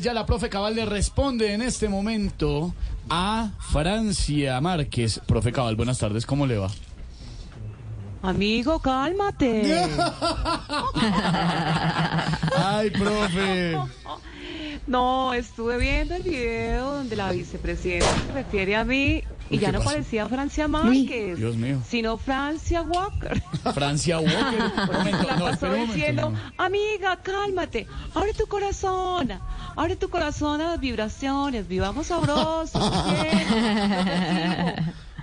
Ya la profe Cabal le responde en este momento a Francia Márquez. Profe Cabal, buenas tardes, ¿cómo le va? Amigo, cálmate. Ay, profe. No, estuve viendo el video donde la vicepresidenta se refiere a mí y ya no parecía Francia Márquez, sino Francia Walker. Francia Walker. la pasó diciendo, amiga, cálmate, abre tu corazón, abre tu corazón a las vibraciones, vivamos sabrosos.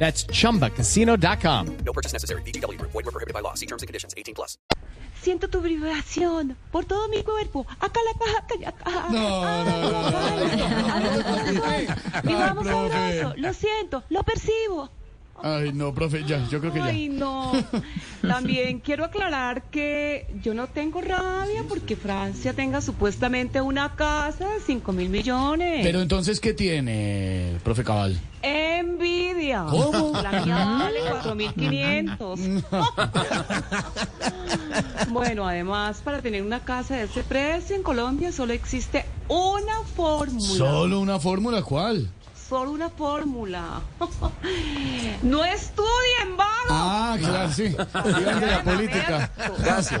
That's chumbacasino.com. No purchase necessary. BDW, void were prohibited by law. See terms and conditions 18 Siento tu vibración por todo mi cuerpo. Acá la caja, acá. No, ah, no, no, no. Vivamos no, sabroso. Lo siento, lo percibo. Ay, no, profe, ya, yo creo que ya. Ay, no. También quiero aclarar que yo no tengo rabia porque Francia tenga supuestamente una casa de 5 mil millones. Pero entonces, ¿qué tiene, profe Cabal? Eh, la mía mm. bueno, además, para tener una casa de ese precio en Colombia solo existe una fórmula. ¿Solo una fórmula cuál? Solo una fórmula. no estudien, vago. Ah, claro, sí. de la política. Gracias.